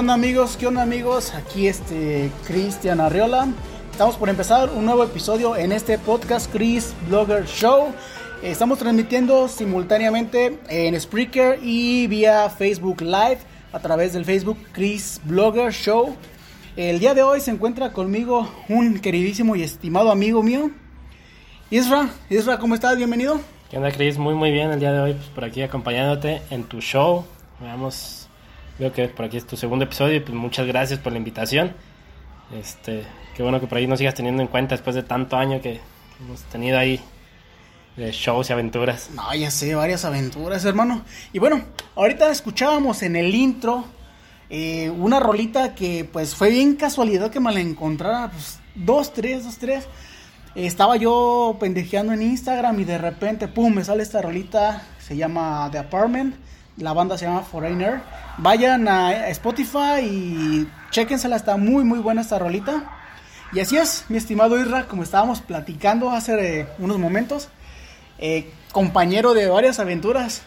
¿Qué onda amigos? ¿Qué onda amigos? Aquí este Cristian Arriola. Estamos por empezar un nuevo episodio en este podcast Chris Blogger Show. Estamos transmitiendo simultáneamente en Spreaker y vía Facebook Live a través del Facebook Chris Blogger Show. El día de hoy se encuentra conmigo un queridísimo y estimado amigo mío, Isra. Isra, ¿cómo estás? Bienvenido. ¿Qué onda, Chris? Muy, muy bien el día de hoy, pues, por aquí acompañándote en tu show. Veamos, veo que por aquí es tu segundo episodio y pues muchas gracias por la invitación. Este, qué bueno que por ahí nos sigas teniendo en cuenta después de tanto año que hemos tenido ahí de shows y aventuras. No, ya sé, varias aventuras, hermano. Y bueno, ahorita escuchábamos en el intro eh, una rolita que pues fue bien casualidad que me la encontrara, pues dos, tres, dos, tres. estaba yo pendejeando en Instagram y de repente, pum, me sale esta rolita, se llama The Apartment, la banda se llama Foreigner. Vayan a Spotify y chéquensela, está muy, muy buena esta rolita. Y así es, mi estimado Irra, como estábamos platicando hace eh, unos momentos, eh, compañero de varias aventuras.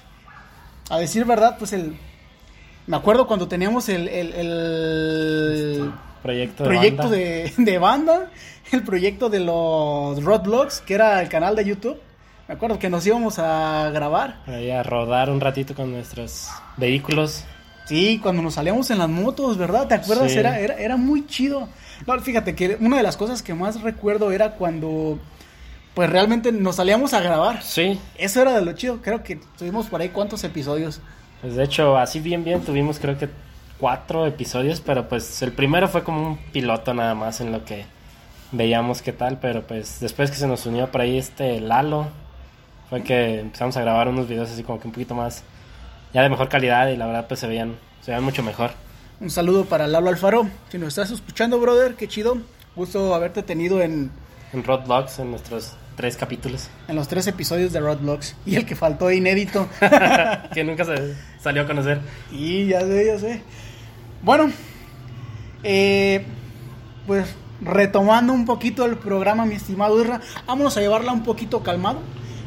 A decir verdad, pues el me acuerdo cuando teníamos el, el, el proyecto, de, proyecto banda. de, de banda, el proyecto de los Roadblocks, que era el canal de YouTube. Me acuerdo que nos íbamos a grabar. Ahí a rodar un ratito con nuestros vehículos. Sí, cuando nos salíamos en las motos, ¿verdad? ¿Te acuerdas? Sí. Era, era, era muy chido. No, fíjate que una de las cosas que más recuerdo era cuando pues realmente nos salíamos a grabar. Sí, Eso era de lo chido. Creo que tuvimos por ahí cuántos episodios. pues de hecho, así bien, bien, tuvimos creo que cuatro episodios, pero pues el primero fue como un piloto nada más en lo que veíamos qué tal, pero pues después que se nos unió por ahí este Lalo, fue que empezamos a grabar unos videos así como que un poquito más, ya de mejor calidad y la verdad pues se veían, se veían mucho mejor. Un saludo para Lalo Alfaro. Si nos estás escuchando, brother, qué chido. Gusto haberte tenido en, En Roadblocks, en nuestros tres capítulos, en los tres episodios de Roadblocks. Y el que faltó inédito. que nunca se salió a conocer. y ya sé, ya sé. Bueno, eh, pues retomando un poquito el programa, mi estimado Irra, vámonos a llevarla un poquito calmado.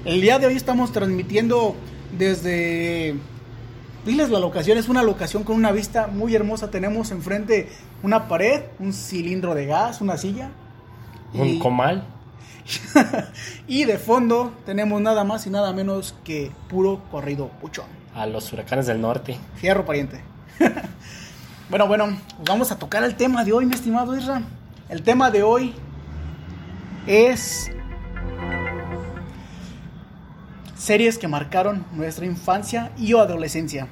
El día de hoy estamos transmitiendo desde... Diles la locación, es una locación con una vista muy hermosa. Tenemos enfrente una pared, un cilindro de gas, una silla. Un y- comal. y de fondo tenemos nada más y nada menos que puro corrido puchón. a los huracanes del norte. Fierro pariente. bueno, bueno, vamos a tocar el tema de hoy, mi estimado Isra. El tema de hoy es series que marcaron nuestra infancia y o adolescencia.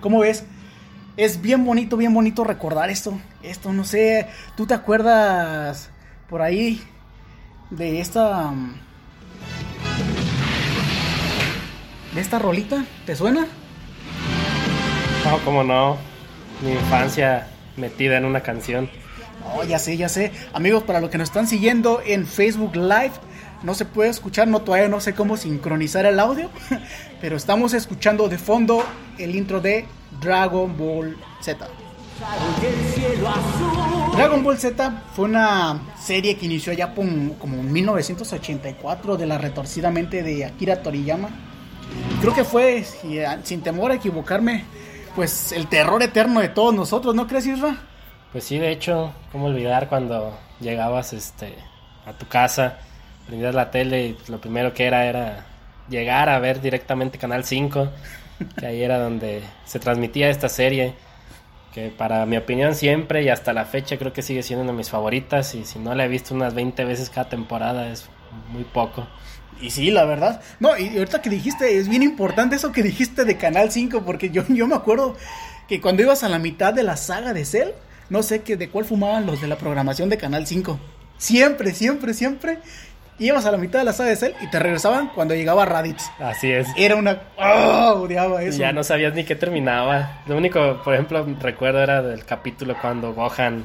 ¿Cómo ves? Es bien bonito, bien bonito recordar esto. Esto, no sé, ¿tú te acuerdas por ahí de esta... mm, de esta rolita? ¿Te suena? No, como no. Mi infancia metida en una canción. Oh, ya sé, ya sé. Amigos, para los que nos están siguiendo en Facebook Live, no se puede escuchar, no todavía no sé cómo sincronizar el audio, pero estamos escuchando de fondo el intro de Dragon Ball Z. Dragon Ball Z fue una serie que inició ya como en 1984 de la retorcida mente de Akira Toriyama. Creo que fue, si- sin temor a equivocarme, pues el terror eterno de todos nosotros, ¿no crees, Isra? Pues sí, de hecho, cómo olvidar cuando llegabas este a tu casa, prendías la tele y lo primero que era era llegar a ver directamente Canal 5, que ahí era donde se transmitía esta serie, que para mi opinión siempre y hasta la fecha creo que sigue siendo una de mis favoritas y si no la he visto unas 20 veces cada temporada es muy poco. Y sí, la verdad. No, y ahorita que dijiste, es bien importante eso que dijiste de Canal 5, porque yo, yo me acuerdo que cuando ibas a la mitad de la saga de Cell, no sé que de cuál fumaban los de la programación de Canal 5. Siempre, siempre, siempre ibas a la mitad de la saga de Cell y te regresaban cuando llegaba Raditz. Así es. Era una... ¡Oh! Odiaba Y eso. ya no sabías ni qué terminaba. Lo único, por ejemplo, recuerdo era del capítulo cuando Gohan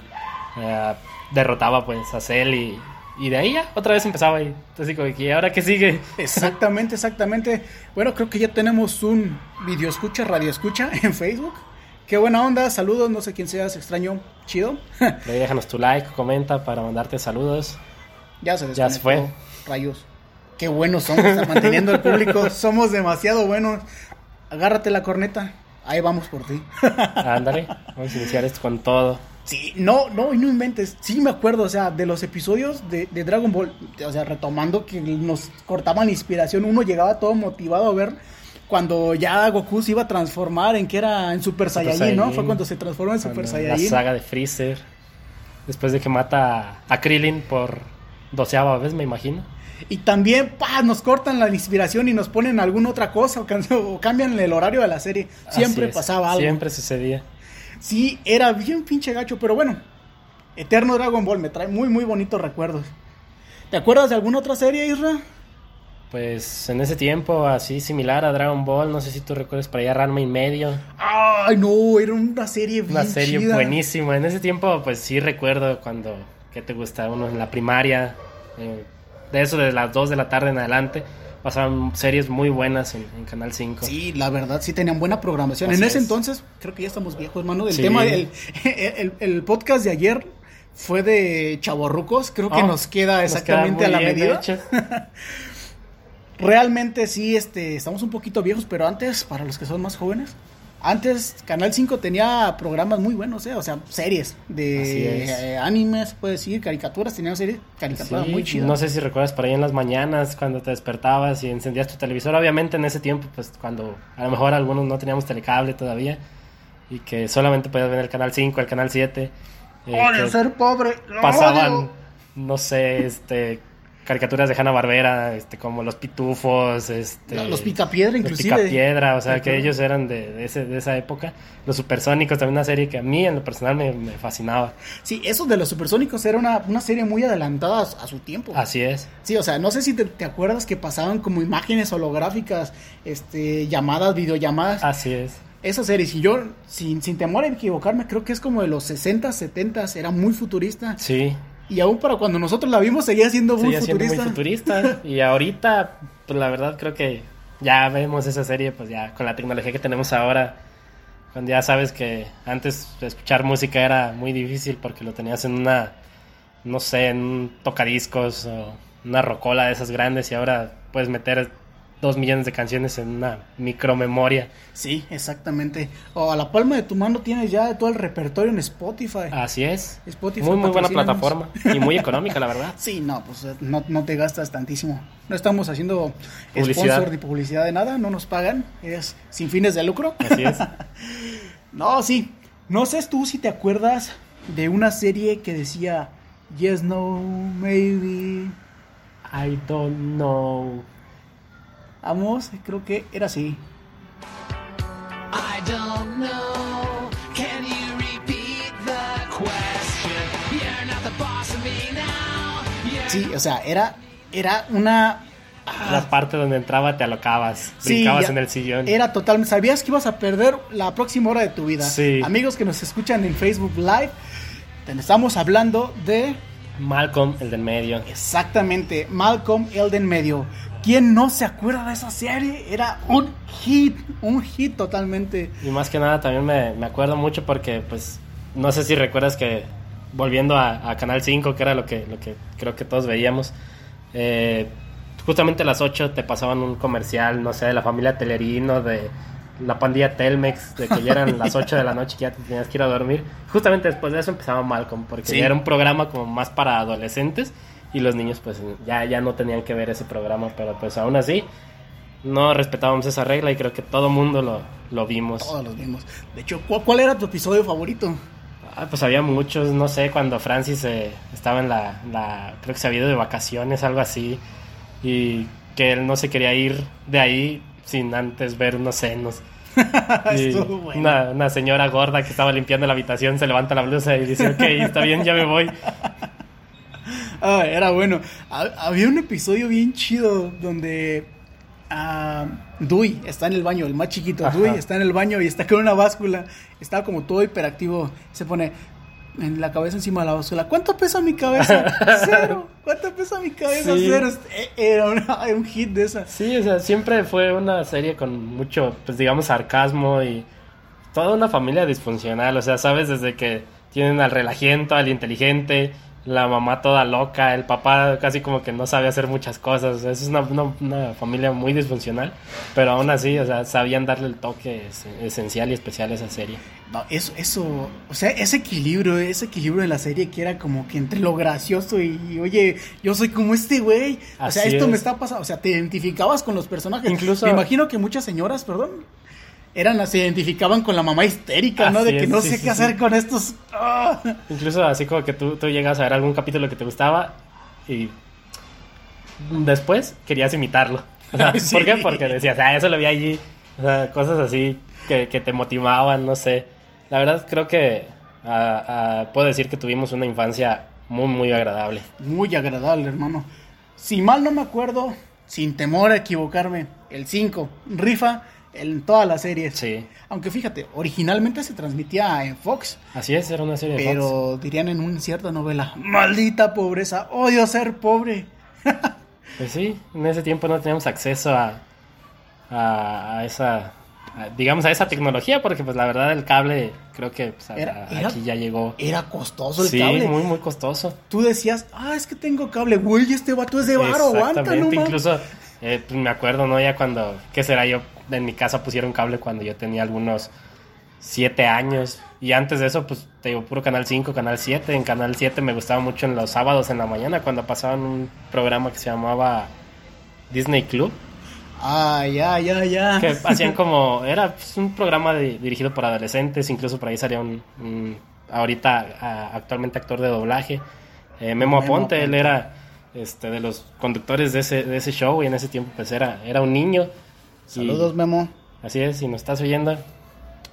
eh, derrotaba pues a Cell y, y de ahí ya otra vez empezaba y entonces como ¿y ahora qué sigue? Exactamente, exactamente. Bueno, creo que ya tenemos un video escucha, radio escucha en Facebook. Qué buena onda, saludos, no sé quién seas, extraño, chido. Ahí déjanos tu like, comenta para mandarte saludos. Ya se Ya se fue. Rayos. Qué buenos somos, manteniendo el público. Somos demasiado buenos. Agárrate la corneta. ahí vamos por ti. Ándale, vamos a iniciar esto con todo. Sí, no, no, y no inventes. Sí me acuerdo, o sea, de los episodios de, de Dragon Ball, o sea, retomando que nos cortaban inspiración, uno llegaba todo motivado a ver cuando ya Goku se iba a transformar en que era en Super, Super Saiyajin, ¿no? Saiyajin. Fue cuando se transformó en Super Saiyajin. La saga de Freezer. Después de que mata a Krillin por doceava vez, me imagino. Y también, pa, nos cortan la inspiración y nos ponen alguna otra cosa o, cambian el horario de la serie. Siempre es, pasaba algo. Siempre sucedía. Sí, era bien pinche gacho, pero bueno. Eterno Dragon Ball me trae muy, muy bonitos recuerdos. ¿Te acuerdas de alguna otra serie, Isra? Pues en ese tiempo, así similar a Dragon Ball, no sé si tú recuerdas por allá Ranma y medio. Ay, no, era una serie bien Una serie chida. buenísima. En ese tiempo, pues sí recuerdo cuando, ¿qué te gusta? Uno en la primaria, eh, de eso de las 2 de la tarde en adelante, pasaban series muy buenas en, en Canal 5. Sí, la verdad, sí tenían buena programación. Así en ese es. entonces, creo que ya estamos viejos, hermano. El Sí. tema, el, el, el podcast de ayer fue de chavorrucos. Creo que Oh, nos queda nos exactamente queda a la bien, medida. Realmente sí, este, estamos un poquito viejos, pero antes, para los que son más jóvenes, antes Canal 5 tenía programas muy buenos, ¿eh? o sea, series de eh, animes, se puede decir, caricaturas, tenían series, caricaturas Sí, muy chidas. No sé si recuerdas por ahí en las mañanas cuando te despertabas y encendías tu televisor. Obviamente en ese tiempo, pues cuando a lo mejor algunos no teníamos telecable todavía y que solamente podías ver el canal 5, el canal 7. eh, Odio ser pobre. lo pasaban, odio. no sé, este caricaturas de Hanna Barbera, este como los pitufos, este Los Picapiedra, los inclusive. Picapiedra, o sea, ¿Te que ellos eran de, de ese, de esa época. Los Supersónicos, también una serie que a mí en lo personal me, me fascinaba. Sí, eso de los supersónicos era una, una serie muy adelantada a, a su tiempo. Así es. Sí, o sea, no sé si te, te acuerdas que pasaban como imágenes holográficas, este, llamadas, videollamadas. Así es. Esa serie, si yo, sin, sin temor a equivocarme, creo que es como de los 60, 70, era muy futurista. Sí, Y aún para cuando nosotros la vimos seguía siendo muy siendo futurista. muy futurista. y ahorita, pues la verdad creo que ya vemos esa serie, pues ya con la tecnología que tenemos ahora, cuando ya sabes que antes escuchar música era muy difícil porque lo tenías en una, no sé, en un tocadiscos o una rocola de esas grandes y ahora puedes meter dos millones de canciones en una micromemoria. Sí, exactamente. O a la palma de tu mano tienes ya todo el repertorio en Spotify. Así es. Spotify, muy, muy buena plataforma y muy económica, la verdad. Sí, no, pues eh, no, no te gastas tantísimo. No estamos haciendo Publicidad. sponsor ni publicidad de nada, no nos pagan, es sin fines de lucro. Así es. No, sí. No sé tú si te acuerdas de una serie que decía Yes, no, maybe. I don't know. Vamos, creo que era así. I don't know. Can you repeat the question? You're not the boss of me now. You're Sí, o sea, era, era una. La parte donde entraba te alocabas, Sí, brincabas ya- en el sillón. Era total. Sabías que ibas a perder la próxima hora de tu vida. Sí. Amigos que nos escuchan en Facebook Live, te estamos hablando de Malcolm, el del medio. exactamente Malcolm Elden Medio. ¿Quién no se acuerda de esa serie? Era un hit, un hit totalmente. Y más que nada también me, me acuerdo mucho porque, pues, no sé si recuerdas que volviendo a, a Canal 5, que era lo que, lo que creo que todos veíamos, eh, justamente a las 8 te pasaban un comercial, no sé, de la familia Telerino, de la pandilla Telmex, de que ya eran las 8 de la noche y ya te tenías que ir a dormir. Justamente después de eso empezaba Malcolm, porque Sí. ya era un programa como más para adolescentes y los niños pues ya, ya no tenían que ver ese programa, pero pues aún así no respetábamos esa regla y creo que todo mundo lo, lo vimos. Todos los mismos. De hecho, ¿cuál, era tu episodio favorito? Ah, pues había muchos, no sé, cuando Francis eh, estaba en la, la- creo que se había ido de vacaciones, algo así, y que él no se quería ir de ahí sin antes ver unos senos. Bueno. una, una señora gorda que estaba limpiando la habitación se levanta la blusa y dice, ok, está bien, ya me voy. Ah, era bueno. Ha- había un episodio bien chido donde ah, Dewey está en el baño, el más chiquito. Ajá. Dewey está en el baño y está con una báscula. Está como todo hiperactivo. Se pone en la cabeza encima de la báscula. ¿Cuánto pesa mi cabeza? Cero. ¿Cuánto pesa mi cabeza? Sí. Cero. Eh, Era una- era un hit de esas. Sí, o sea, siempre fue una serie con mucho, pues digamos, sarcasmo y toda una familia disfuncional. O sea, sabes, desde que tienen al relajiento, al inteligente, la mamá toda loca, el papá casi como que no sabe hacer muchas cosas. O sea, es una, una- una familia muy disfuncional, pero aún así, o sea, sabían darle el toque es- esencial y especial a esa serie. No, eso, eso, o sea, ese equilibrio, ese equilibrio de la serie que era como que entre lo gracioso y, oye, yo soy como este güey. O sea, esto me es. está pasando, o sea, te identificabas con los personajes. Incluso- Me imagino que muchas señoras, perdón, eran las, se identificaban con la mamá histérica, ¿no? De que es, no sí, sé sí, qué hacer con estos. ¡Ah! Incluso así como que tú, tú llegas a ver algún capítulo que te gustaba y después querías imitarlo. O sea, Sí. ¿Por qué? Porque decías, ah, eso lo vi allí. O sea, cosas así que, que te motivaban, no sé. La verdad creo que puedo decir que tuvimos una infancia muy, muy agradable. Muy agradable, hermano. Si mal no me acuerdo, sin temor a equivocarme, el 5 rifa en todas las series. Sí, Aunque fíjate, originalmente se transmitía en Fox. así es, era una serie de Fox. Pero dirían en una cierta novela, maldita pobreza, odio ser pobre. Pues sí, en ese tiempo no teníamos acceso a, a, a esa, a- digamos, a esa tecnología, porque pues la verdad el cable creo que pues, Era- a- era- aquí ya llegó. Era costoso el Sí, cable. muy, muy costoso. Tú decías, ah, es que tengo cable, güey, este vato es de varo, aguanta, no incluso eh, pues, me acuerdo, ¿no? Ya cuando, ¿qué será? Yo en mi casa pusieron cable cuando yo tenía algunos siete años. Y antes de eso, pues te digo, puro Canal 5, Canal 7. En Canal 7 me gustaba mucho en los sábados en la mañana cuando pasaban un programa que se llamaba Disney Club. Ah, ya, ya, ya. que hacían como era pues, un programa de- dirigido por adolescentes incluso por ahí salía un, un- ahorita a- actualmente actor de doblaje eh, Memo Memo Aponte él era este de los conductores de ese de ese show y en ese tiempo pues era era un niño Y Saludos, Memo. así es si nos estás oyendo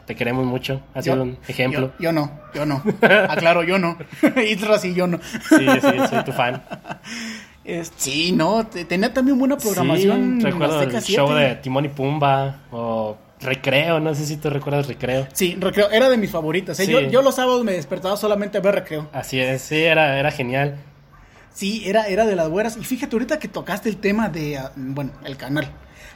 te queremos mucho ha sido Yo- un ejemplo Yo, yo no, yo no. Aclaro, yo no. Isra sí, yo no. sí sí soy tu fan sí, no, te- tenía también buena programación. sí, recuerdo el show 7. de Timón y Pumba o Recreo no sé si tú recuerdas Recreo Sí, recreo, era de mis favoritas. ¿eh? Sí. Yo, yo los sábados me despertaba solamente a ver recreo. así es sí era era genial Sí, era, era de las buenas. Y fíjate, ahorita que tocaste el tema de, ah, bueno, el canal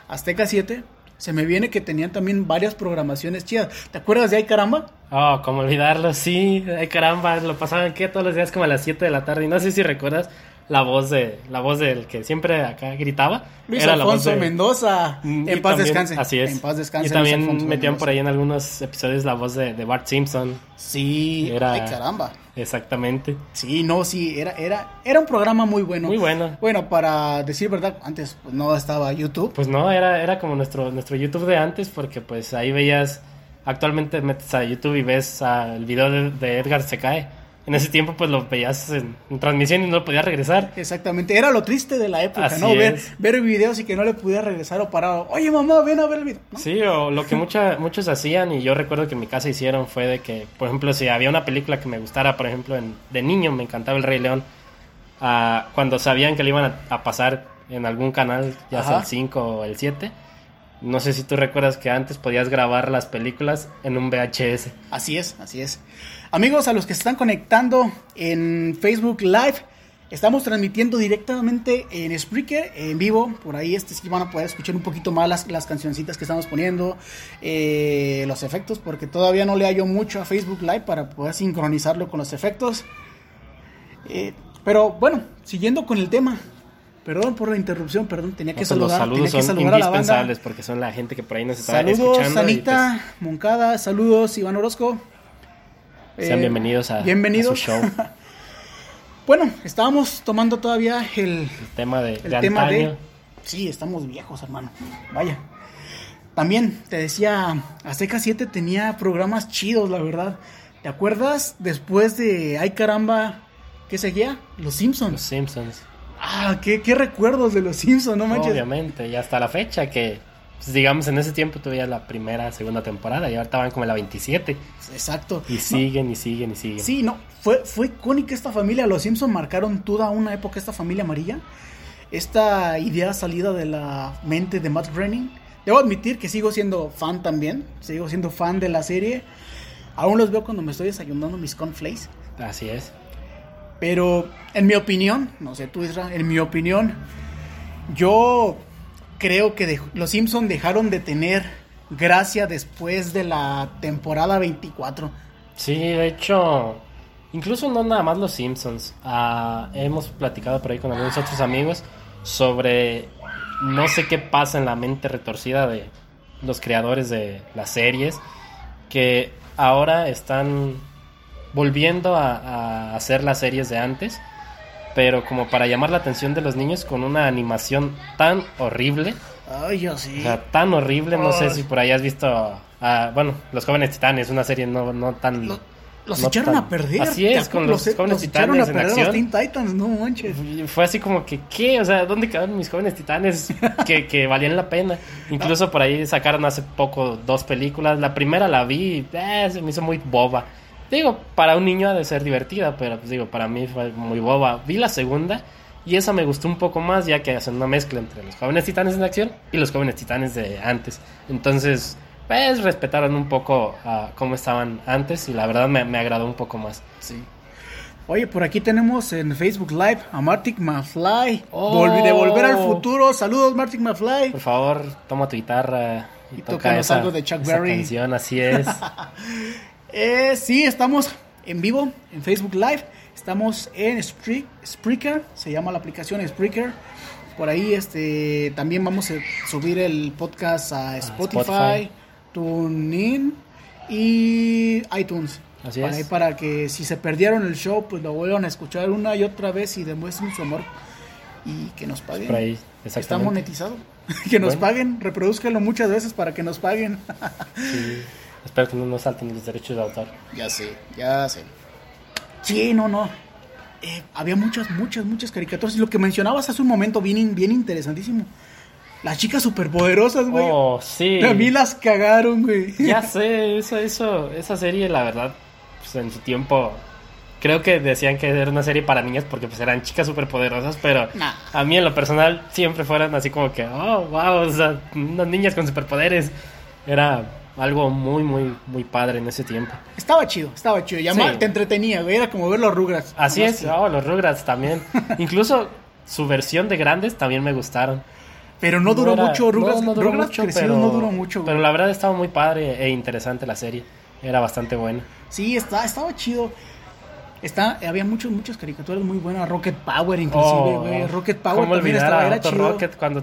Azteca 7, se me viene que tenían también varias programaciones chidas. ¿Te acuerdas de Ay Caramba? Oh, cómo olvidarlo, sí. Ay, caramba, lo pasaban que todos los días como a las 7 de la tarde. Y no sé si recuerdas la voz de la voz del que siempre acá gritaba. Luis Era la voz Alfonso de- Mendoza. Mm, En y paz también- descanse. Así es. En paz descanse. Y también Alfonso metían Mendoza. por ahí en algunos episodios la voz de, de Bart Simpson. Sí, Era- ay caramba. Exactamente. Sí, no, sí, era, era, era un programa muy bueno. Muy bueno. Bueno, para decir verdad, antes pues, no estaba YouTube. Pues no, era, era como nuestro, nuestro YouTube de antes, porque pues ahí veías. Actualmente metes a YouTube y ves el video de, de Edgar se cae. En ese tiempo pues lo veías en, en transmisión y no lo podías regresar. Exactamente, era lo triste de la época, Así ¿no? Ver, ver videos y que no le pudiera regresar o parar. Oye, mamá, ven a ver el video. ¿no? Sí, o lo que mucha, muchos hacían, y yo recuerdo que en mi casa hicieron, fue de que, por ejemplo, si había una película que me gustara, por ejemplo, en- de niño me encantaba El Rey León, ah, cuando sabían que le iban a, a pasar en algún canal, ya sea el 5 o el 7, no sé si tú recuerdas que antes podías grabar las películas en un VHS. Así es, así es. Amigos, a los que se están conectando en Facebook Live, estamos transmitiendo directamente en Spreaker, en vivo. Por ahí este sí van a poder escuchar un poquito más las, cancioncitas que estamos poniendo, eh, los efectos, porque todavía no le hallo mucho a Facebook Live para poder sincronizarlo con los efectos. Eh, pero bueno, siguiendo con el tema. Perdón por la interrupción, perdón, tenía que No, pues los saludar, saludos tenía que son saludar a la banda. indispensables porque son la gente que por ahí nos está Saludos, escuchando. y, Anita Moncada, saludos, Iván Orozco. pues, sean Eh, bienvenidos a, bienvenidos. a su show. Bueno, estábamos tomando todavía el, El tema de, el de tema antaño. de... Sí, estamos viejos, hermano. Vaya. También te decía, Azteca 7 tenía programas chidos, la verdad. ¿Te acuerdas después de Ay caramba, qué seguía? Los Los Simpsons. Ah, qué, qué recuerdos de los Simpsons, no manches. Obviamente, y hasta la fecha que, pues, digamos, en ese tiempo tuvía la primera, segunda temporada y ahorita van como en la 27 Exacto. y No, siguen y siguen y siguen. Sí, no, fue, fue icónica esta familia. Los Simpsons marcaron toda una época esta familia amarilla. Esta idea salida de la mente de Matt Groening. Debo admitir que sigo siendo fan también. Sigo siendo fan de la serie. Aún los veo cuando me estoy desayunando mis cornflakes. Así es. Pero en mi opinión, no sé tú Isra, en mi opinión, yo creo que los Simpsons dejaron de tener gracia después de la temporada 24. Sí, de hecho, Incluso no nada más los Simpsons. Ah, hemos platicado por ahí con algunos otros amigos sobre no sé qué pasa en la mente retorcida de los creadores de las series que ahora están volviendo a, a hacer las series de antes, pero como para llamar la atención de los niños con una animación tan horrible. Ay, yo sí. O sea, tan horrible, no sé si por ahí has visto, ah, bueno, Los Jóvenes Titanes, una serie no, no tan... Lo- los no echaron tan- a perder. Así es, ¿Te con los, Jóvenes echaron a Titanes en acción. los Teen Titans, no manches. Fue así como que, ¿qué? O sea, ¿dónde quedaron mis jóvenes titanes que, que valían la pena? Incluso por ahí sacaron hace poco dos películas. La primera la vi y eh, se me hizo muy boba. Digo, para un niño ha de ser divertida, pero pues digo, para mí fue muy boba. Vi la segunda y esa me gustó un poco más, ya que hacen una mezcla entre los jóvenes titanes en acción y los jóvenes titanes de antes. Entonces, pues respetaron un poco a cómo estaban antes y la verdad me, me agradó un poco más. Sí. Oye, por aquí tenemos en Facebook Live a Martic McFly. Oh. Volvi- de Volver al Futuro. Saludos, Martic McFly. Por favor, toma tu guitarra y, Y toca esa, algo de Chuck esa Berry. canción, así es. Eh, sí, estamos en vivo en Facebook Live. Estamos en Spre- Spreaker. Se llama la aplicación Spreaker. Por ahí este, también vamos a subir el podcast a Spotify, Spotify. TuneIn y iTunes. Así para, es. ahí para que si se perdieron el show, pues lo vuelvan a escuchar una y otra vez y demuestren su amor. Y que nos paguen. Por ahí, Está monetizado. que nos Bueno. paguen, reproduzcanlo muchas veces para que nos paguen. Sí. Espero que no nos salten los derechos de autor. Ya sé, ya sé. Sí, no, no. Eh, había muchas, muchas, muchas caricaturas. Y lo que mencionabas hace un momento, bien, bien interesantísimo. Las chicas superpoderosas, güey. Oh, sí. A mí las cagaron, güey. Ya sé, eso, eso, esa serie, la verdad, pues en su tiempo, creo que decían que era una serie para niñas porque pues eran chicas superpoderosas, pero Nah. a mí en lo personal siempre fueron así como que, oh, wow, o sea, unas niñas con superpoderes. Era algo muy, muy, muy padre en ese tiempo. Estaba chido, estaba chido. Ya Sí. te entretenía, güey. Era como ver los Rugrats. Así es, que- oh, los Rugrats también. Incluso su versión de grandes también me gustaron. Pero no duró era- mucho. Rugrats, no, no duró Rugrats mucho, crecido pero, no duró mucho, güey. pero la verdad estaba muy padre e interesante la serie. Era bastante buena. Sí, está, estaba chido. Está, había muchos, muchas caricaturas muy buenas. Rocket Power, inclusive, güey. Rocket Power Oh, ¿cómo también estaba, era chido. Rocket cuando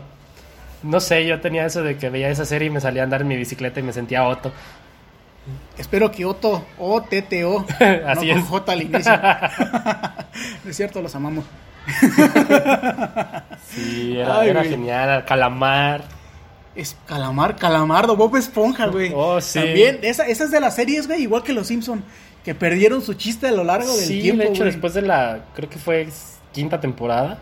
no sé, yo tenía eso de que veía esa serie y me salía a andar en mi bicicleta y me sentía Otto. Espero que Otto, O, T, T, O. Así no con es. J al inicio. es cierto, los amamos. Sí, era, Ay, era güey. genial, Calamar. Es Calamar, Calamardo, Bob Esponja, güey. Oh, sí. También, esa, esa es de las series, güey, igual que los Simpson que perdieron su chiste a lo largo del Sí, tiempo, de hecho después de la creo que fue quinta temporada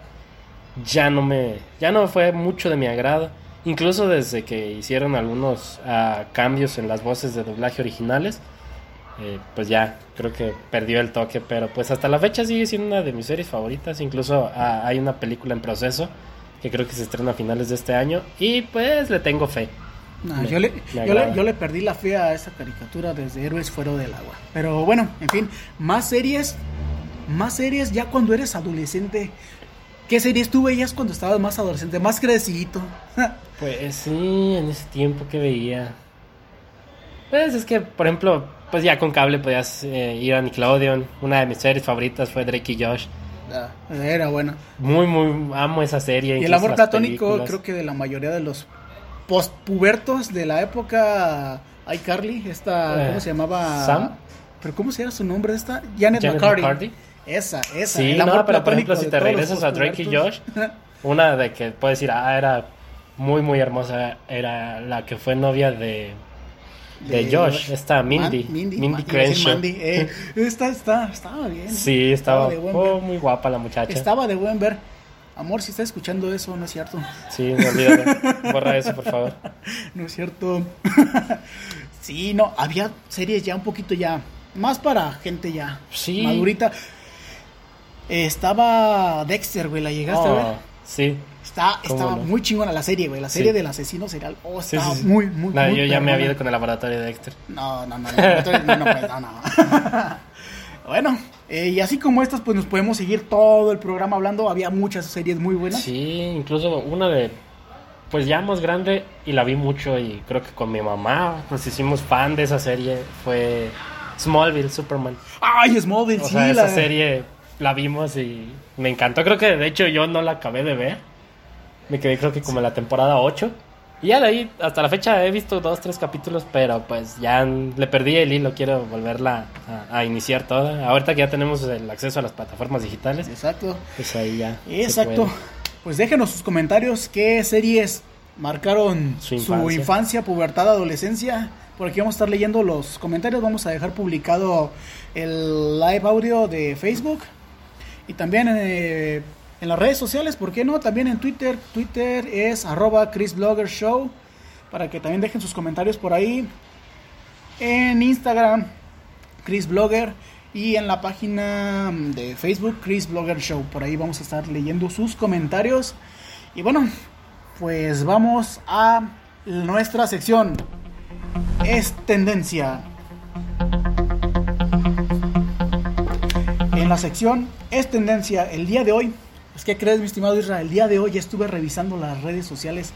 ya no me ya no fue mucho de mi agrado. Incluso desde que hicieron algunos ah, cambios en las voces de doblaje originales, eh, pues ya creo que perdió el toque, pero pues hasta la fecha sigue siendo una de mis series favoritas. Incluso ah, hay una película en proceso que creo que se estrena a finales de este año y pues le tengo fe. No, Me- yo, le, yo, le, yo le perdí la fe a esa caricatura desde Héroes Fuera del Agua. Pero bueno, en fin, más series, más series ya cuando eres adolescente. ¿Qué series tú veías cuando estabas más adolescente, más crecidito? Pues sí, en ese tiempo que veía. Pues es que, por ejemplo, pues ya con cable podías eh, ir a Nickelodeon. Una de mis series favoritas fue Drake y Josh. Era bueno. Muy, muy amo esa serie. Y el amor platónico, películas. creo que de la mayoría de los postpubertos de la época iCarly, esta, Eh, ¿cómo se llamaba? ¿Sam? ¿Pero cómo se llama su nombre esta? Janet, Janet McCarty. McCarty. Esa, esa. Sí, el no, amor pero por ejemplo, si te regresas a Drake y Josh, una de que puedes decir, ah, era muy, muy hermosa, era la que fue novia de, de, Josh, esta Mindy, Man- Mindy, Mindy, Crenshaw. Mandy, eh, esta, está, estaba bien. Sí, estaba buen oh, muy guapa la muchacha. Estaba de buen ver. Amor, si estás escuchando eso, no es cierto. Sí, no olvídate. Borra eso, por favor. No es cierto. sí, no, había series ya un poquito ya, más para gente ya Sí. madurita. Eh, estaba Dexter, güey, ¿la llegaste a ver? Oh, sí. Está, ¿Cómo estaba no? muy chingona la serie, güey, la serie Sí. del asesino serial. Oh, Sí, estaba sí, sí. muy, muy, No, muy yo ya me había ido con el laboratorio de Dexter. No, no, no, no, no, no, no, pues, no, no. Bueno, eh, y así como estas, pues nos podemos seguir todo el programa hablando. Había muchas series muy buenas. Sí, incluso una de, pues ya más grande y la vi mucho y creo que con mi mamá nos hicimos fan de esa serie. Fue Smallville, Superman. Ay, Smallville, O sí, sea, la esa serie la vimos y me encantó. Creo que de hecho yo no la acabé de ver. Me quedé creo que como en la temporada 8. Y ya de ahí, hasta la fecha he visto dos, tres capítulos, pero pues ya le perdí el hilo. Quiero volverla a, a iniciar toda. Ahorita que ya tenemos el acceso a las plataformas digitales, Exacto. pues ahí ya. Exacto. Pues déjenos sus comentarios. ¿Qué series marcaron Su infancia, pubertad, adolescencia? Por aquí vamos a estar leyendo los comentarios. Vamos a dejar publicado el live audio de Facebook. Y también eh, en las redes sociales, ¿por qué no? También en Twitter. Twitter es arroba Chris Blogger Show. Para que también dejen sus comentarios por ahí. En Instagram, Chris Blogger. Y en la página de Facebook, Chris Blogger Show. Por ahí vamos a estar leyendo sus comentarios. Y bueno, pues vamos a nuestra sección. Es tendencia. En la sección Es tendencia el día de hoy. Pues, ¿qué crees, mi estimado Israel? El día de hoy estuve revisando las redes sociales.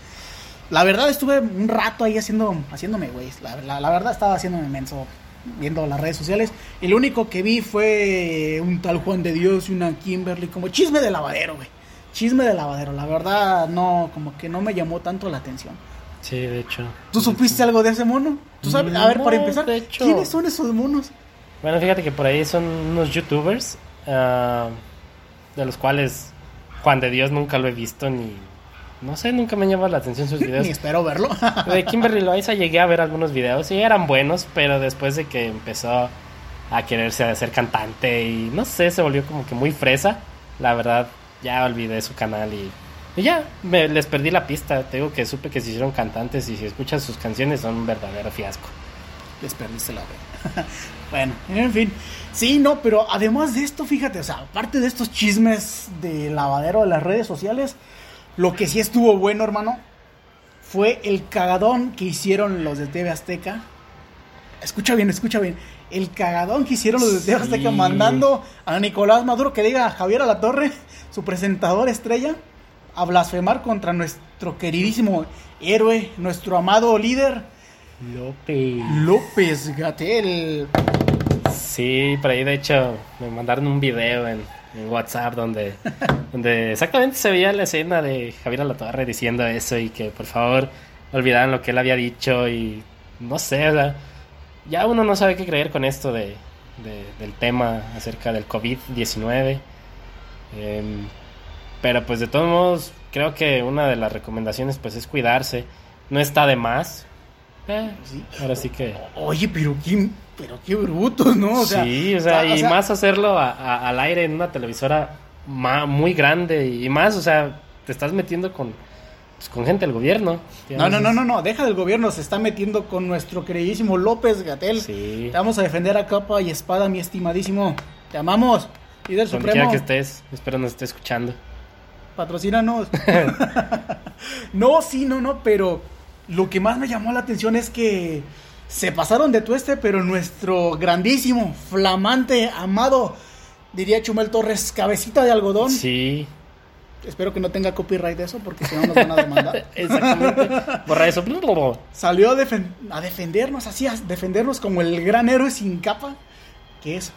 La verdad, estuve un rato ahí haciendo, haciéndome, güey. La, la- la verdad, estaba haciéndome menso viendo las redes sociales. Y lo único que vi fue un tal Juan de Dios y una Kimberly, como chisme de lavadero, güey. Chisme de lavadero. La verdad, no, como que no me llamó tanto la atención. Sí, de hecho. ¿Tú supiste algo de ese mono? ¿Tú sabes? A ver, para empezar, de hecho. ¿quiénes son esos monos? Bueno, fíjate que por ahí son unos youtubers, ah, de los cuales Juan de Dios nunca lo he visto ni... No sé, nunca me han llamado la atención sus videos. Ni espero verlo. De Kimberly Loaiza llegué a ver algunos videos y eran buenos, pero después de que empezó a quererse hacer cantante y no sé, se volvió como que muy fresa, la verdad ya olvidé su canal y, y ya, me, les perdí la pista. Te digo que supe que se hicieron cantantes y si escuchas sus canciones son un verdadero fiasco. Les perdiste la. bueno, en fin. Sí, no, pero además de esto, fíjate, o sea, aparte de estos chismes de lavadero de las redes sociales, lo que sí estuvo bueno, hermano, fue el cagadón que hicieron los de TV Azteca. Escucha bien, escucha bien. El cagadón que hicieron los de TV Azteca Sí. mandando a Nicolás Maduro que diga a Javier Alatorre, su presentador estrella, a blasfemar contra nuestro queridísimo héroe, nuestro amado líder, López. López Gatel. Sí, por ahí de hecho me mandaron un video en, en WhatsApp donde, donde exactamente se veía la escena de Javier Alatorre diciendo eso y que por favor olvidaran lo que él había dicho y no sé, o sea, ya uno no sabe qué creer con esto de, de- del tema acerca del COVID-19. Em, pero pues de todos modos creo que una de las recomendaciones pues es cuidarse, no está de más. Eh, ahora sí que... Oye, pero qué, pero qué brutos, ¿no? O sea, sí, o sea, o y sea, más hacerlo a- a- al aire en una televisora ma- muy grande y más, o sea, te estás metiendo con, pues, con gente del gobierno. No, no, no, no, no, deja del gobierno, se está metiendo con nuestro queridísimo López Gatel. Sí, Te vamos a defender a capa y espada, mi estimadísimo. Te amamos. Líder donde Supremo, quiera que estés, espero nos esté escuchando. patrocínanos. no, sí, no, no, pero lo que más me llamó la atención es que se pasaron de tueste, pero nuestro grandísimo, flamante, amado, diría Chumel Torres, cabecita de algodón. Sí, Espero que no tenga copyright de eso, porque si no nos van a demandar. exactamente. Borra eso. Salió a, defen- a defendernos, así, a defendernos como el gran héroe sin capa, que es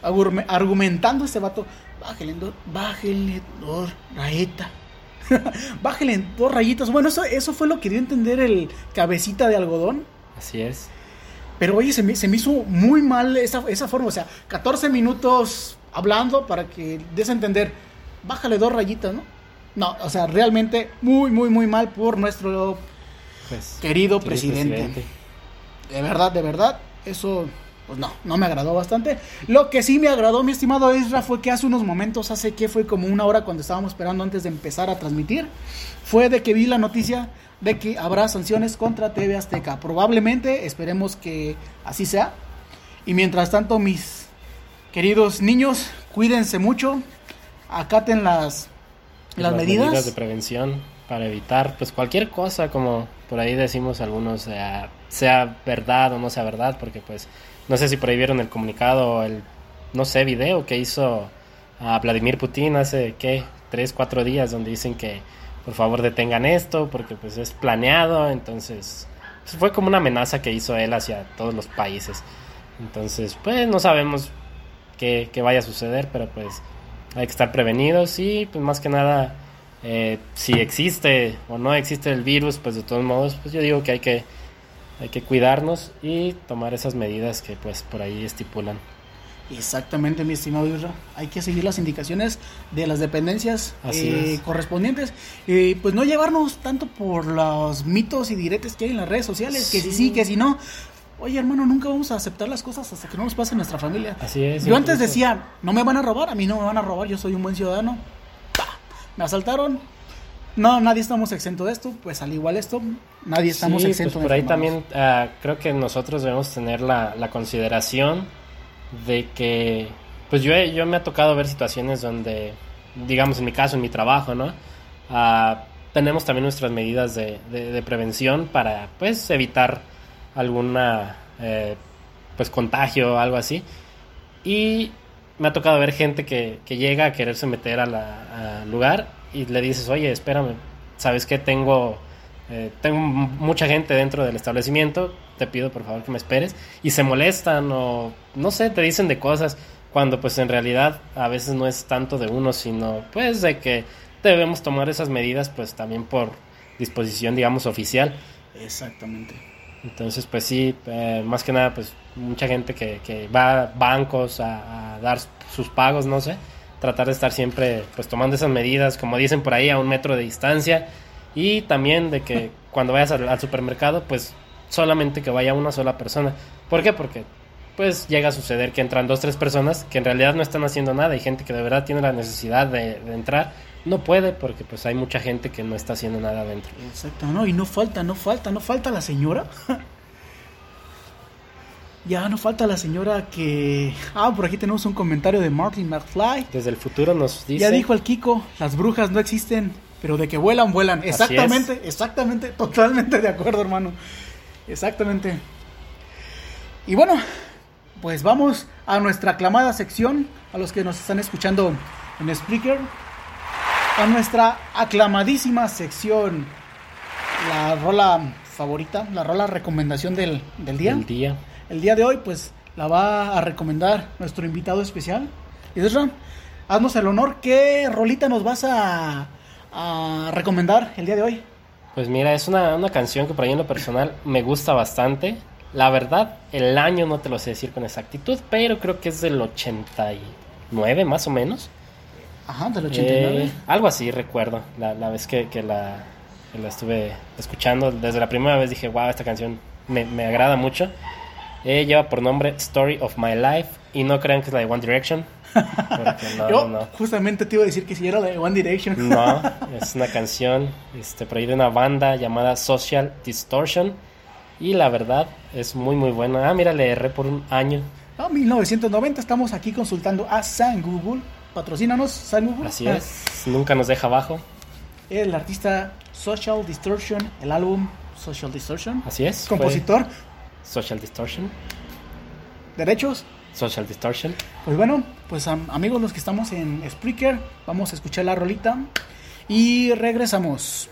argumentando este vato. Bájale, en do- bájale dos rayitas. bájale en dos rayitas. Bueno, eso, eso fue lo que dio a entender el cabecita de algodón. Así es. Pero oye, se me, se me hizo muy mal esa, esa forma. O sea, 14 minutos hablando para que des a entender, bájale dos rayitas, ¿no? No, o sea, realmente muy, muy, muy mal por nuestro Pues, querido querido presidente. De verdad, de verdad, eso, pues no, no me agradó bastante. Lo que sí me agradó, mi estimado Ezra, fue que hace unos momentos, hace que fue como una hora cuando estábamos esperando antes de empezar a transmitir, fue de que vi la noticia de que habrá sanciones contra TV Azteca. Probablemente, esperemos que así sea. Y mientras tanto, mis queridos niños, cuídense mucho, acaten las, las, medidas. de prevención para evitar pues cualquier cosa como por ahí decimos algunos sea, sea verdad o no sea verdad porque pues no sé si por ahí vieron el comunicado o el no sé video que hizo a Vladimir Putin hace qué tres cuatro días donde dicen que por favor detengan esto porque pues es planeado. Entonces pues, fue como una amenaza que hizo él hacia todos los países. Entonces, pues no sabemos qué, qué vaya a suceder, pero pues hay que estar prevenidos. Y pues más que nada, eh, si existe o no existe el virus, pues de todos modos, pues yo digo que hay que, hay que cuidarnos y tomar esas medidas que pues por ahí estipulan. Exactamente, mi estimado Isra. Hay que seguir las indicaciones de las dependencias Así eh, es. correspondientes. Y pues no llevarnos tanto por los mitos y diretes que hay en las redes sociales, que si sí, que si no. Oye, hermano, nunca vamos a aceptar las cosas hasta que no nos pase en nuestra familia. Así es. Yo antes incluso- decía, no me van a robar, a mí no me van a robar, yo soy un buen ciudadano. Pa, Me asaltaron. No, nadie estamos exento de esto, pues al igual esto, nadie estamos Sí, pues de por ahí también ah, creo que nosotros debemos tener la, la consideración de que, pues yo, yo me ha tocado ver situaciones donde, digamos en mi caso, en mi trabajo, ¿no? Ah, tenemos también nuestras medidas de, de- prevención para, pues, evitar alguna, eh, pues, contagio o algo así. Y me ha tocado ver gente que, que llega a quererse meter al lugar y le dices, oye, espérame, ¿sabes qué? Tengo, eh, tengo mucha gente dentro del establecimiento, te pido por favor que me esperes. Y se molestan o, no sé, te dicen de cosas cuando pues en realidad a veces no es tanto de uno, sino pues de que debemos tomar esas medidas pues también por disposición, digamos, oficial. Exactamente. Entonces, pues sí, eh, más que nada, pues mucha gente que, que va a bancos a, a dar sus pagos, no sé, tratar de estar siempre pues tomando esas medidas, como dicen por ahí, a un metro de distancia y también de que cuando vayas al, al supermercado, pues solamente que vaya una sola persona. ¿Por qué? Porque pues llega a suceder que entran dos, tres personas que en realidad no están haciendo nada y gente que de verdad tiene la necesidad de, de entrar, no puede porque pues hay mucha gente que no está haciendo nada adentro. Exacto, no, y no falta, no falta, no falta la señora. ya no falta la señora que... Ah, por aquí tenemos un comentario de Martin McFly. Desde el futuro nos dice... Ya dijo el Kiko, las brujas no existen, pero de que vuelan, vuelan. Exactamente, exactamente, totalmente de acuerdo, hermano. Exactamente. Y bueno, pues vamos a nuestra aclamada sección, a los que nos están escuchando en Spreaker, a nuestra aclamadísima sección, la rola favorita, la rola recomendación del, del día. El día. El día de hoy, pues, la va a recomendar nuestro invitado especial. Isra, haznos el honor, ¿qué rolita nos vas a, a recomendar el día de hoy? Pues mira, es una, una canción que por ahí en lo personal me gusta bastante. La verdad, el año no te lo sé decir con exactitud, pero creo que es del 89 más o menos. Ajá, del 89. Eh, algo así recuerdo, la, la vez que, que la, que la estuve escuchando. Desde la primera vez dije, wow, esta canción me, me agrada mucho. Eh, lleva por nombre Story of My Life y no crean que es la de One Direction. No, Yo no, no. justamente te iba a decir que si era la de One Direction. No, es una canción este, por ahí de una banda llamada Social Distortion. Y la verdad es muy muy buena. Ah, mira, le erré por un año. Ah, 1990, estamos aquí consultando a San Google. Patrocínanos, San Google. Así es. Nunca nos deja abajo. El artista Social Distortion, el álbum Social Distortion. Así es. Compositor, Social Distortion. derechos. Social Distortion. Pues bueno, pues am- amigos los que estamos en Spreaker, vamos a escuchar la rolita y regresamos.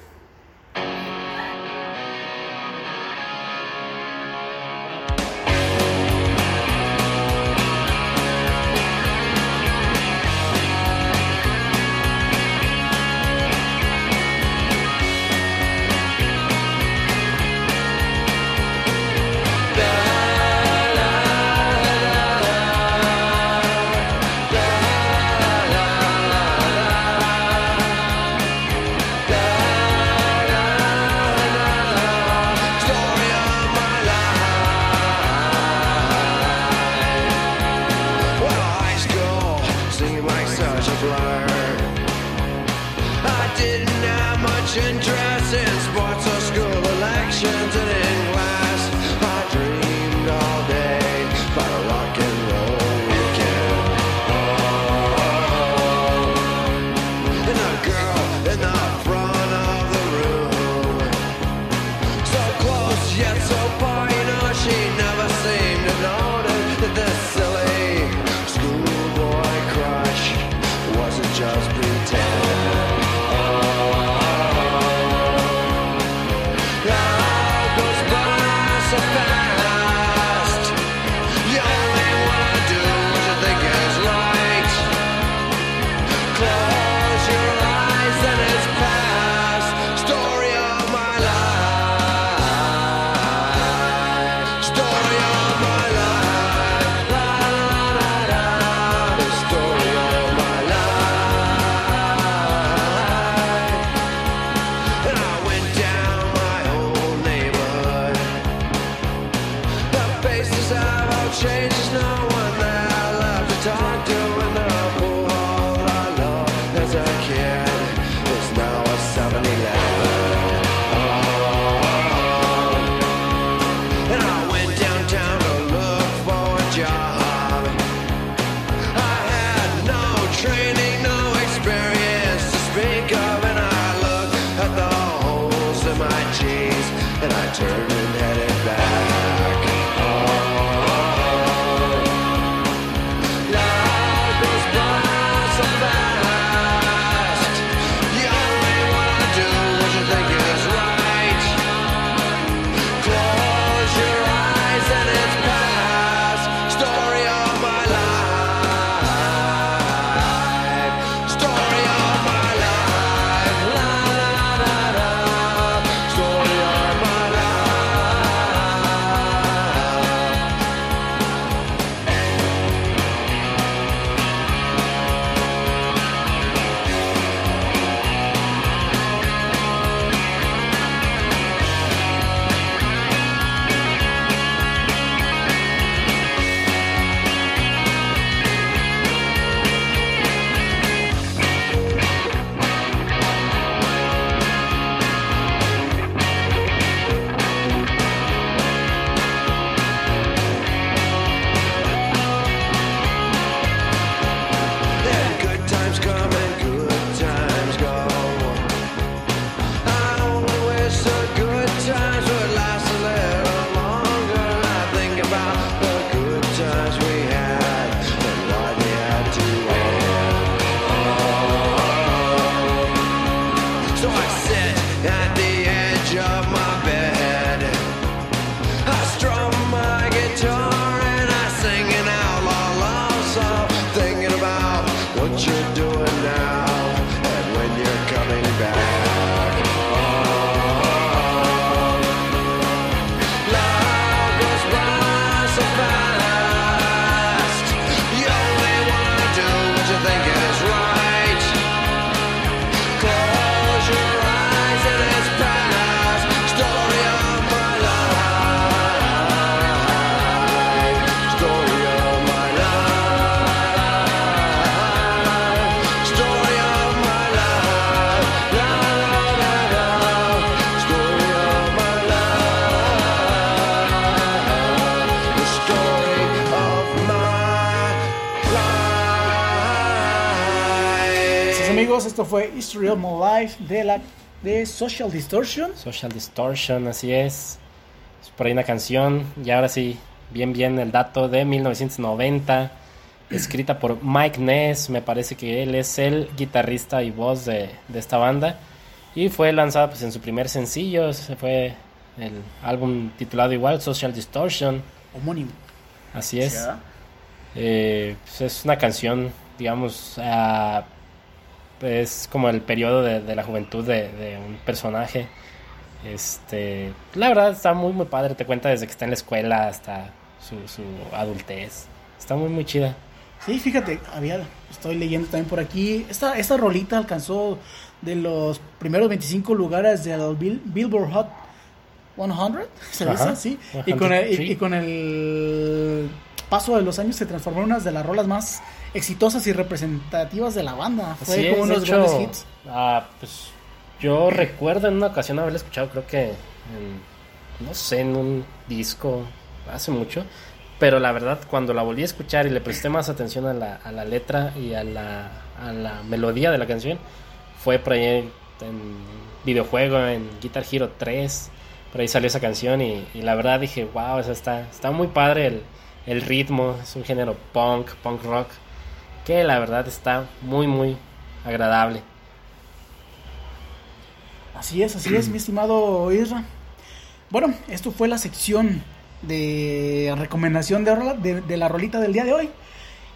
changes now. Esto fue History of My Life de la de Social Distortion. Social Distortion, así es. Es por ahí una canción, y ahora sí, bien, bien el dato de 1990, escrita por Mike Ness, me parece que él es el guitarrista y voz de, de esta banda, y fue lanzada pues en su primer sencillo, ese fue el álbum titulado igual, Social Distortion, Homónimo. así es. Eh, pues es una canción, digamos, ah, es como el periodo de, de la juventud de, de un personaje. Este, la verdad está muy muy padre, te cuenta desde que está en la escuela hasta su, su adultez. Está muy muy chida. Sí, fíjate, había, estoy leyendo también por aquí. Esta, esta rolita alcanzó de los primeros 25 lugares del Bill- Billboard Hot 100, se dice así. Y con, el, y- 100, y con el paso de los años se transformó en una de las rolas más exitosas y representativas de la banda. Fue Así como unos hecho, grandes hits. ah, pues yo recuerdo en una ocasión haberla escuchado, creo que en, no sé, en un disco hace mucho, pero la verdad cuando la volví a escuchar y le presté más atención a la, a la letra y a la, a la melodía de la canción, fue por ahí en, en videojuego, en Guitar Hero 3, por ahí salió esa canción y, y la verdad dije, wow, esa está, está muy padre el, el ritmo, es un género punk, punk rock, que la verdad está muy, muy agradable. Así es, así es, mi estimado Isra. Bueno, esto fue la sección de recomendación de, rola- de, de la rolita del día de hoy.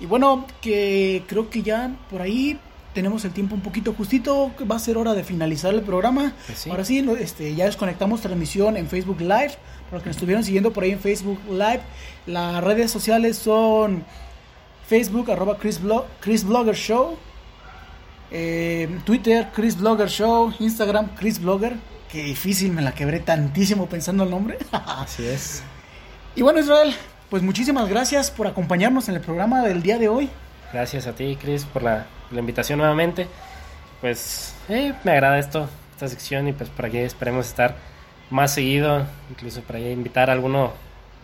Y bueno, que creo que ya por ahí tenemos el tiempo un poquito justito, va a ser hora de finalizar el programa. Pues sí. Ahora sí, este, ya desconectamos transmisión en Facebook Live, los que nos estuvieron siguiendo por ahí en Facebook Live. Las redes sociales son Facebook, arroba Chris, Blo- Chris Blogger Show, eh, Twitter, Chris Blogger Show, Instagram, Chris Blogger. Qué difícil, me la quebré tantísimo pensando el nombre. Así es. y bueno, Israel, pues muchísimas gracias por acompañarnos en el programa del día de hoy. Gracias a ti, Chris, por la, la invitación nuevamente. Pues eh, me agrada esto, esta sección, y pues por aquí esperemos estar más seguido, incluso por ahí invitar a alguno,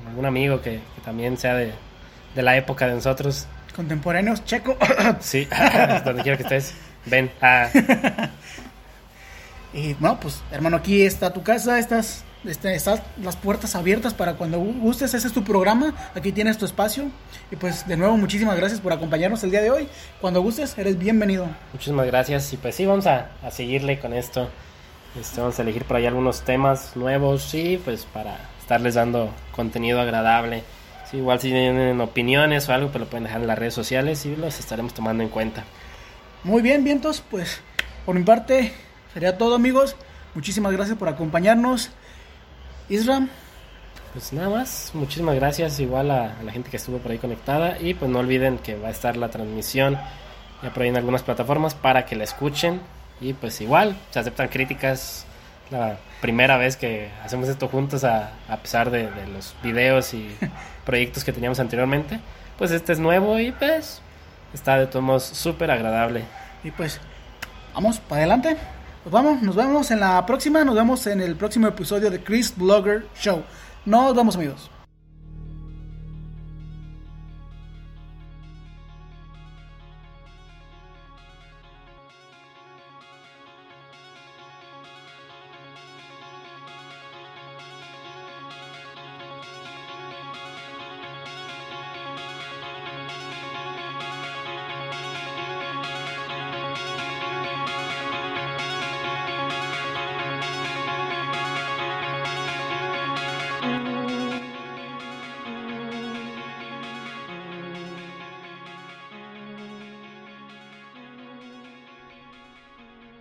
algún amigo que, que también sea de, de la época de nosotros. Contemporáneos, Checo. Sí, donde quiera que estés, ven. Ah, Y bueno, pues hermano, aquí está tu casa, estás, este, están las puertas abiertas para cuando gu- gustes, ese es tu programa, aquí tienes tu espacio. Y pues de nuevo, muchísimas gracias por acompañarnos el día de hoy. Cuando gustes, eres bienvenido. muchísimas gracias. Y pues sí, vamos a, a seguirle con esto. Este, vamos a elegir por ahí algunos temas nuevos, sí, pues para estarles dando contenido agradable. Sí, igual si tienen opiniones o algo, pues lo pueden dejar en las redes sociales y los estaremos tomando en cuenta. Muy bien, vientos, pues por mi parte sería todo amigos. Muchísimas gracias por acompañarnos. Isra, Pues nada más, muchísimas gracias igual a, a la gente que estuvo por ahí conectada y pues no olviden que va a estar la transmisión ya por ahí en algunas plataformas para que la escuchen y pues igual se aceptan críticas la primera vez que hacemos esto juntos a, a pesar de, de los videos y proyectos que teníamos anteriormente pues este es nuevo y pues está de todos modos súper agradable y pues vamos para adelante. Pues vamos, nos vemos en la próxima, nos vemos en el próximo episodio de Chris Blogger Show. Nos vemos amigos.